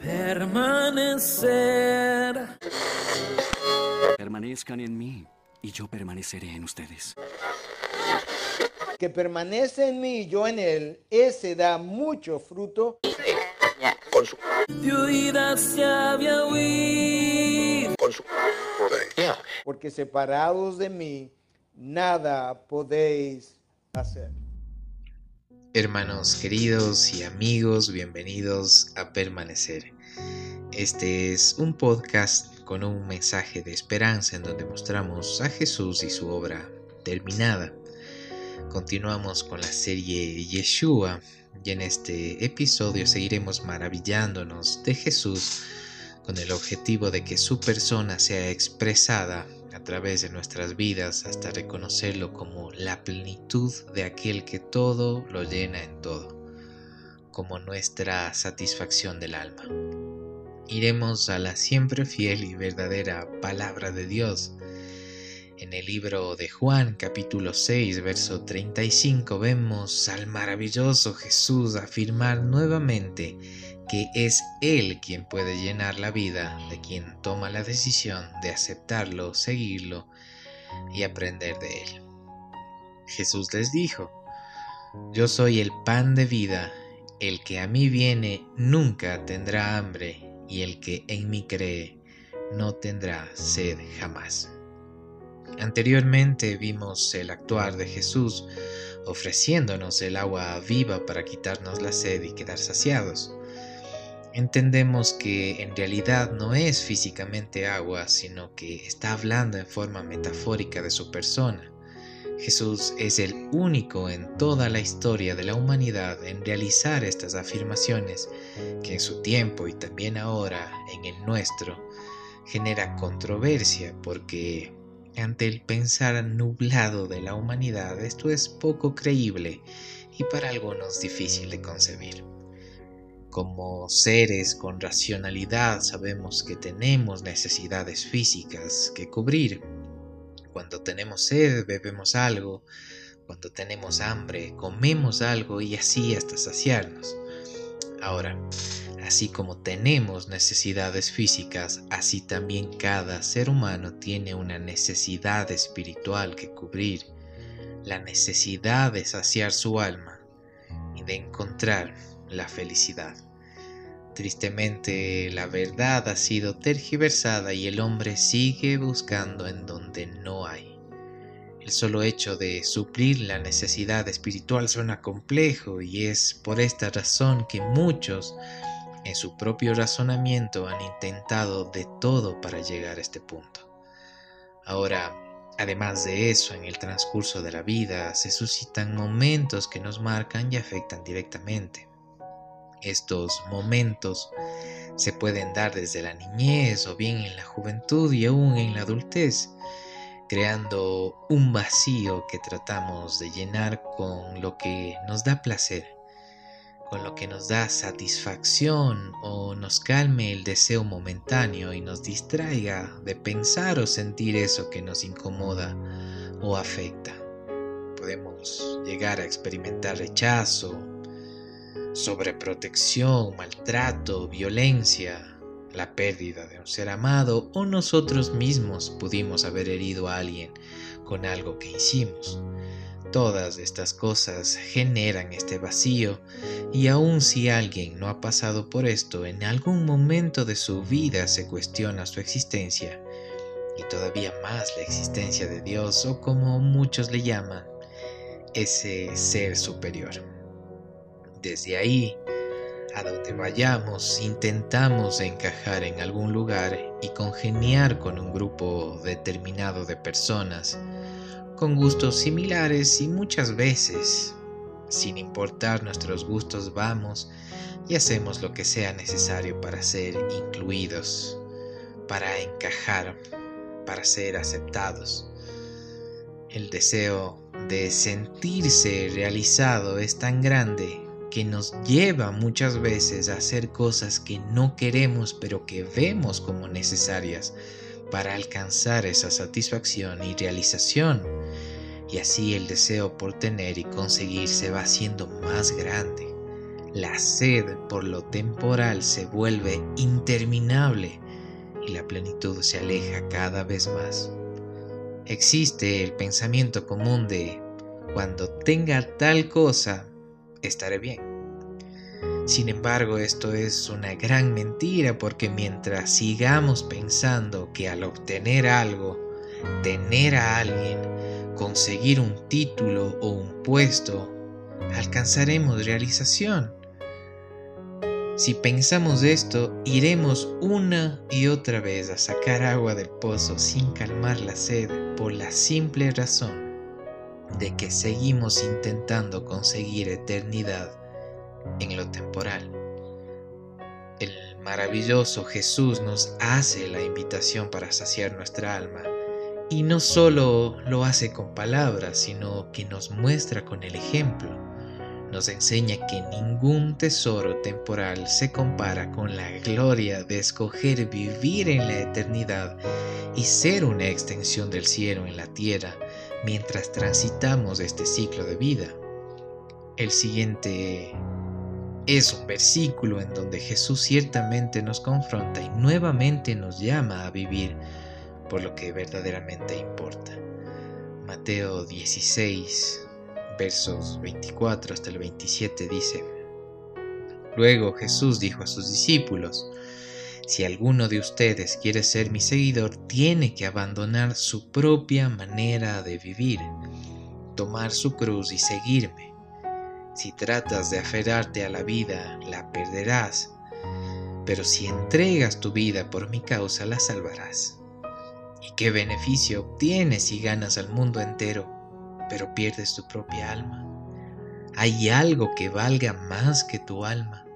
Permanecer. Permanezcan en mí y yo permaneceré en ustedes. Que permanece en mí y yo en él, ese da mucho fruto. Vida se había huido. Porque separados de mí, nada podéis hacer. Hermanos queridos y amigos, bienvenidos a Permanecer. Este es un podcast con un mensaje de esperanza en donde mostramos a Jesús y su obra terminada. Continuamos con la serie Yeshua y en este episodio seguiremos maravillándonos de Jesús con el objetivo de que su persona sea expresada través de nuestras vidas hasta reconocerlo como la plenitud de aquel que todo lo llena en todo, como nuestra satisfacción del alma. Iremos a la siempre fiel y verdadera palabra de Dios. En el libro de Juan capítulo 6 verso 35 vemos al maravilloso Jesús afirmar nuevamente que es Él quien puede llenar la vida de quien toma la decisión de aceptarlo, seguirlo y aprender de Él. Jesús les dijo, Yo soy el pan de vida, el que a mí viene nunca tendrá hambre, y el que en mí cree no tendrá sed jamás. Anteriormente vimos el actuar de Jesús ofreciéndonos el agua viva para quitarnos la sed y quedar saciados entendemos que en realidad no es físicamente agua, sino que está hablando en forma metafórica de su persona. Jesús es el único en toda la historia de la humanidad en realizar estas afirmaciones que en su tiempo y también ahora en el nuestro genera controversia porque ante el pensar nublado de la humanidad esto es poco creíble y para algunos difícil de concebir. Como seres con racionalidad sabemos que tenemos necesidades físicas que cubrir. Cuando tenemos sed bebemos algo, cuando tenemos hambre comemos algo y así hasta saciarnos. Ahora, así como tenemos necesidades físicas, así también cada ser humano tiene una necesidad espiritual que cubrir, la necesidad de saciar su alma y de encontrar la felicidad. Tristemente la verdad ha sido tergiversada y el hombre sigue buscando en donde no hay. El solo hecho de suplir la necesidad espiritual suena complejo y es por esta razón que muchos en su propio razonamiento han intentado de todo para llegar a este punto. Ahora, además de eso, en el transcurso de la vida se suscitan momentos que nos marcan y afectan directamente. Estos momentos se pueden dar desde la niñez o bien en la juventud y aún en la adultez, creando un vacío que tratamos de llenar con lo que nos da placer, con lo que nos da satisfacción o nos calme el deseo momentáneo y nos distraiga de pensar o sentir eso que nos incomoda o afecta. Podemos llegar a experimentar rechazo, sobreprotección, maltrato, violencia, la pérdida de un ser amado o nosotros mismos pudimos haber herido a alguien con algo que hicimos. Todas estas cosas generan este vacío y aun si alguien no ha pasado por esto, en algún momento de su vida se cuestiona su existencia y todavía más la existencia de Dios o como muchos le llaman, ese ser superior. Desde ahí, a donde vayamos, intentamos encajar en algún lugar y congeniar con un grupo determinado de personas, con gustos similares y muchas veces, sin importar nuestros gustos, vamos y hacemos lo que sea necesario para ser incluidos, para encajar, para ser aceptados. El deseo de sentirse realizado es tan grande que nos lleva muchas veces a hacer cosas que no queremos pero que vemos como necesarias para alcanzar esa satisfacción y realización. Y así el deseo por tener y conseguir se va haciendo más grande. la sed por lo temporal se vuelve interminable y la plenitud se aleja cada vez más. Existe el pensamiento común de cuando tenga tal cosa, estaré bien. Sin embargo, esto es una gran mentira porque mientras sigamos pensando que al obtener algo, tener a alguien, conseguir un título o un puesto, alcanzaremos realización. Si pensamos esto, iremos una y otra vez a sacar agua del pozo sin calmar la sed por la simple razón de que seguimos intentando conseguir eternidad en lo temporal. El maravilloso Jesús nos hace la invitación para saciar nuestra alma y no solo lo hace con palabras, sino que nos muestra con el ejemplo. Nos enseña que ningún tesoro temporal se compara con la gloria de escoger vivir en la eternidad y ser una extensión del cielo en la tierra mientras transitamos este ciclo de vida. El siguiente es un versículo en donde Jesús ciertamente nos confronta y nuevamente nos llama a vivir por lo que verdaderamente importa. Mateo 16, versos 24 hasta el 27 dice, Luego Jesús dijo a sus discípulos, si alguno de ustedes quiere ser mi seguidor, tiene que abandonar su propia manera de vivir, tomar su cruz y seguirme. Si tratas de aferrarte a la vida, la perderás, pero si entregas tu vida por mi causa, la salvarás. ¿Y qué beneficio obtienes si ganas al mundo entero, pero pierdes tu propia alma? ¿Hay algo que valga más que tu alma?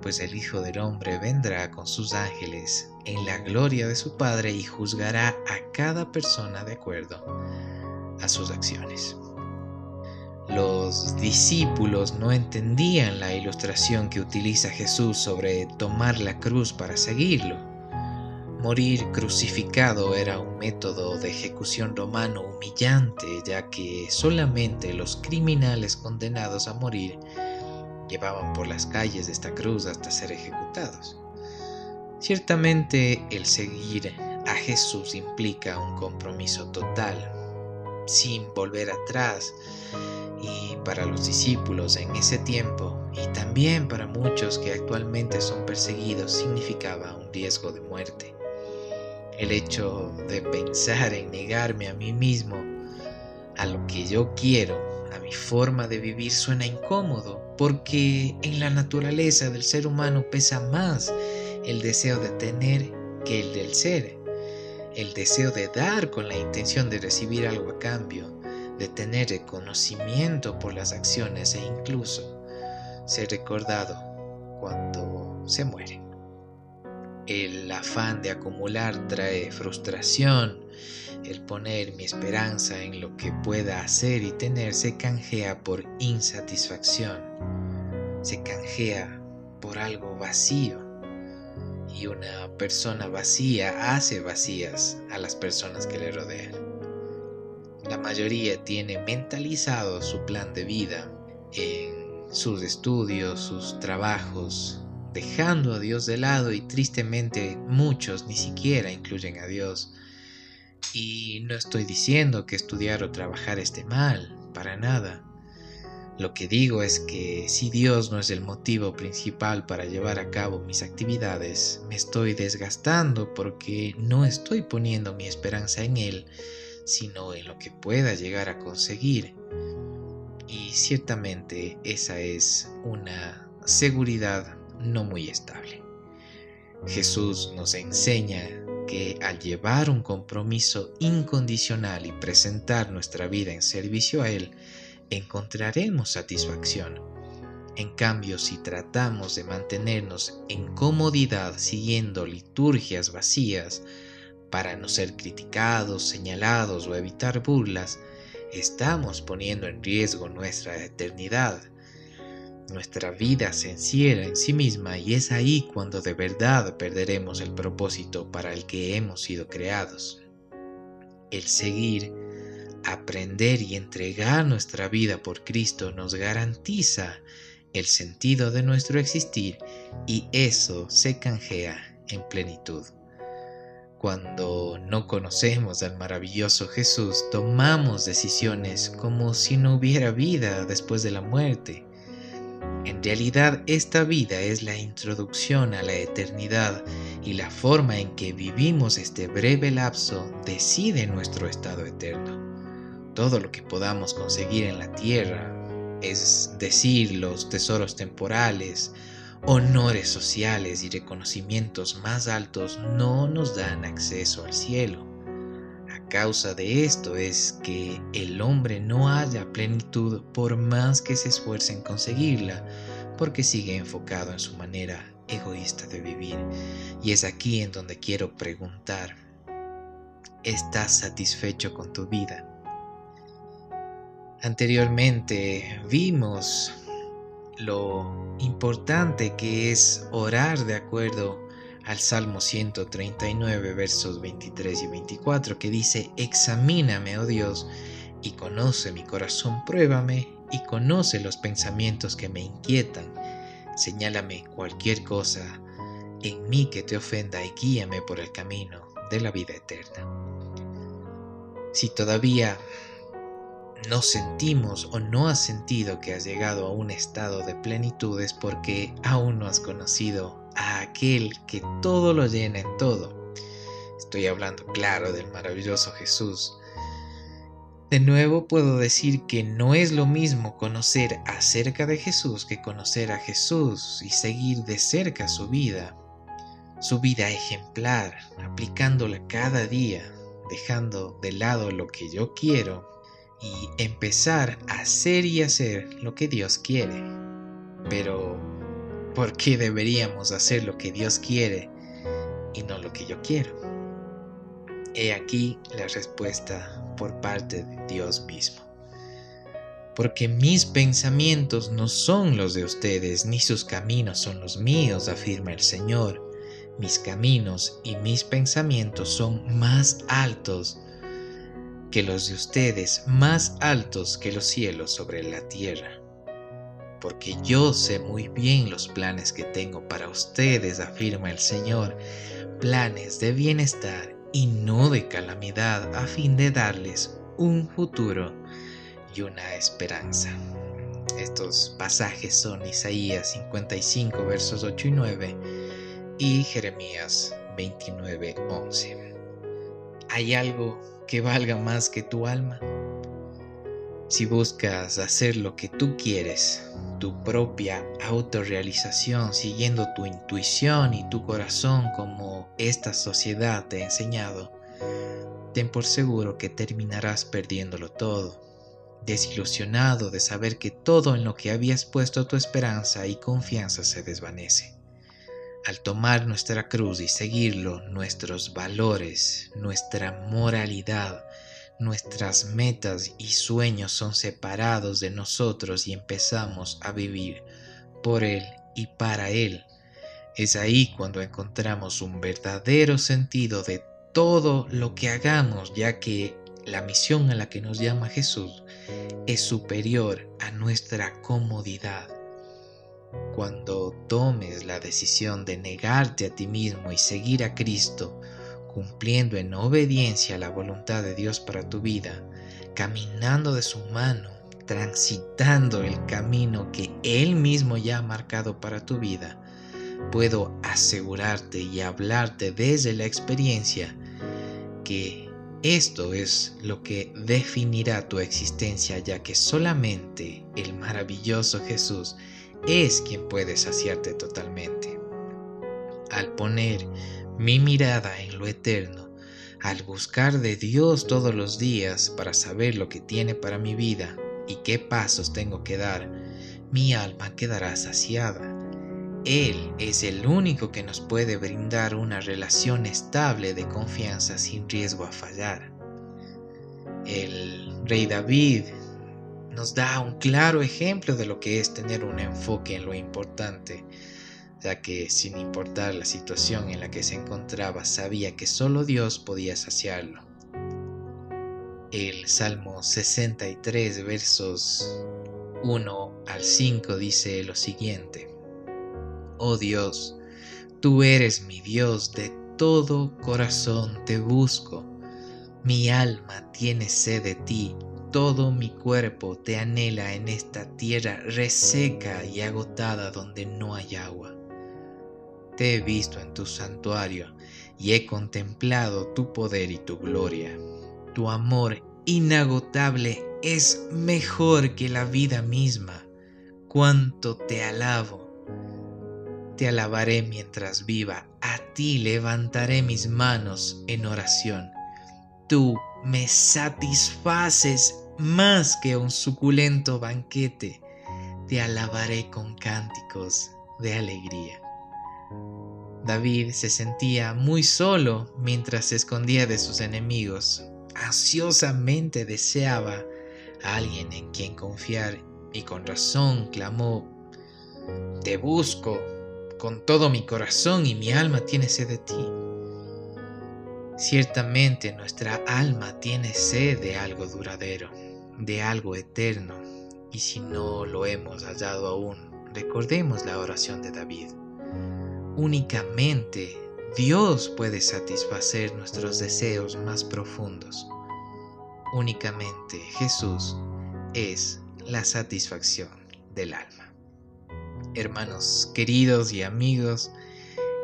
Pues el Hijo del Hombre vendrá con sus ángeles en la gloria de su Padre y juzgará a cada persona de acuerdo a sus acciones. Los discípulos no entendían la ilustración que utiliza Jesús sobre tomar la cruz para seguirlo. Morir crucificado era un método de ejecución romano humillante, ya que solamente los criminales condenados a morir llevaban por las calles de esta cruz hasta ser ejecutados. Ciertamente el seguir a Jesús implica un compromiso total, sin volver atrás, y para los discípulos en ese tiempo, y también para muchos que actualmente son perseguidos, significaba un riesgo de muerte. El hecho de pensar en negarme a mí mismo, a lo que yo quiero, mi forma de vivir suena incómodo, porque en la naturaleza del ser humano pesa más el deseo de tener que el del ser, el deseo de dar con la intención de recibir algo a cambio, de tener reconocimiento por las acciones e incluso ser recordado cuando se muere. El afán de acumular trae frustración, el poner mi esperanza en lo que pueda hacer y tener se canjea por insatisfacción, se canjea por algo vacío. Y una persona vacía hace vacías a las personas que le rodean. La mayoría tiene mentalizado su plan de vida en sus estudios, sus trabajos, dejando a Dios de lado y tristemente muchos ni siquiera incluyen a Dios y no estoy diciendo que estudiar o trabajar esté mal, para nada. Lo que digo es que si Dios no es el motivo principal para llevar a cabo mis actividades, me estoy desgastando porque no estoy poniendo mi esperanza en Él, sino en lo que pueda llegar a conseguir. Y ciertamente esa es una seguridad no muy estable. Jesús nos enseña que al llevar un compromiso incondicional y presentar nuestra vida en servicio a Él, encontraremos satisfacción. En cambio, si tratamos de mantenernos en comodidad siguiendo liturgias vacías para no ser criticados, señalados o evitar burlas, estamos poniendo en riesgo nuestra eternidad nuestra vida se encierra en sí misma y es ahí cuando de verdad perderemos el propósito para el que hemos sido creados. El seguir, aprender y entregar nuestra vida por Cristo nos garantiza el sentido de nuestro existir y eso se canjea en plenitud. Cuando no conocemos al maravilloso Jesús, tomamos decisiones como si no hubiera vida después de la muerte. En realidad esta vida es la introducción a la eternidad y la forma en que vivimos este breve lapso decide nuestro estado eterno. Todo lo que podamos conseguir en la tierra, es decir, los tesoros temporales, honores sociales y reconocimientos más altos no nos dan acceso al cielo. Causa de esto es que el hombre no haya plenitud por más que se esfuerce en conseguirla, porque sigue enfocado en su manera egoísta de vivir. Y es aquí en donde quiero preguntar, ¿estás satisfecho con tu vida? Anteriormente vimos lo importante que es orar de acuerdo al Salmo 139, versos 23 y 24, que dice, Examíname, oh Dios, y conoce mi corazón, pruébame y conoce los pensamientos que me inquietan. Señálame cualquier cosa en mí que te ofenda y guíame por el camino de la vida eterna. Si todavía no sentimos o no has sentido que has llegado a un estado de plenitud es porque aún no has conocido a aquel que todo lo llena en todo. Estoy hablando, claro, del maravilloso Jesús. De nuevo puedo decir que no es lo mismo conocer acerca de Jesús que conocer a Jesús y seguir de cerca su vida, su vida ejemplar, aplicándola cada día, dejando de lado lo que yo quiero y empezar a hacer y hacer lo que Dios quiere. Pero, ¿por qué deberíamos hacer lo que Dios quiere y no lo que yo quiero? He aquí la respuesta por parte de Dios mismo. Porque mis pensamientos no son los de ustedes, ni sus caminos son los míos, afirma el Señor. Mis caminos y mis pensamientos son más altos que los de ustedes más altos que los cielos sobre la tierra. Porque yo sé muy bien los planes que tengo para ustedes, afirma el Señor, planes de bienestar y no de calamidad, a fin de darles un futuro y una esperanza. Estos pasajes son Isaías 55 versos 8 y 9 y Jeremías 29 11. ¿Hay algo que valga más que tu alma. Si buscas hacer lo que tú quieres, tu propia autorrealización, siguiendo tu intuición y tu corazón como esta sociedad te ha enseñado, ten por seguro que terminarás perdiéndolo todo, desilusionado de saber que todo en lo que habías puesto tu esperanza y confianza se desvanece. Al tomar nuestra cruz y seguirlo, nuestros valores, nuestra moralidad, nuestras metas y sueños son separados de nosotros y empezamos a vivir por Él y para Él. Es ahí cuando encontramos un verdadero sentido de todo lo que hagamos, ya que la misión a la que nos llama Jesús es superior a nuestra comodidad. Cuando tomes la decisión de negarte a ti mismo y seguir a Cristo, cumpliendo en obediencia la voluntad de Dios para tu vida, caminando de su mano, transitando el camino que Él mismo ya ha marcado para tu vida, puedo asegurarte y hablarte desde la experiencia que esto es lo que definirá tu existencia, ya que solamente el maravilloso Jesús es quien puede saciarte totalmente. Al poner mi mirada en lo eterno, al buscar de Dios todos los días para saber lo que tiene para mi vida y qué pasos tengo que dar, mi alma quedará saciada. Él es el único que nos puede brindar una relación estable de confianza sin riesgo a fallar. El rey David nos da un claro ejemplo de lo que es tener un enfoque en lo importante, ya que sin importar la situación en la que se encontraba, sabía que solo Dios podía saciarlo. El Salmo 63, versos 1 al 5 dice lo siguiente. Oh Dios, tú eres mi Dios, de todo corazón te busco. Mi alma tiene sed de ti, todo mi cuerpo te anhela en esta tierra reseca y agotada donde no hay agua. Te he visto en tu santuario y he contemplado tu poder y tu gloria. Tu amor inagotable es mejor que la vida misma. Cuánto te alabo. Te alabaré mientras viva, a ti levantaré mis manos en oración. Tú me satisfaces más que un suculento banquete. Te alabaré con cánticos de alegría. David se sentía muy solo mientras se escondía de sus enemigos. Ansiosamente deseaba a alguien en quien confiar y con razón clamó, Te busco, con todo mi corazón y mi alma tiene sed de ti. Ciertamente nuestra alma tiene sed de algo duradero, de algo eterno, y si no lo hemos hallado aún, recordemos la oración de David. Únicamente Dios puede satisfacer nuestros deseos más profundos. Únicamente Jesús es la satisfacción del alma. Hermanos queridos y amigos,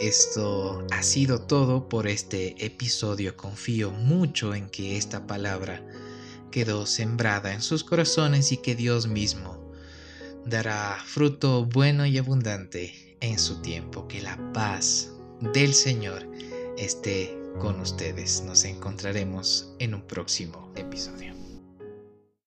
esto ha sido todo por este episodio. Confío mucho en que esta palabra quedó sembrada en sus corazones y que Dios mismo dará fruto bueno y abundante en su tiempo. Que la paz del Señor esté con ustedes. Nos encontraremos en un próximo episodio.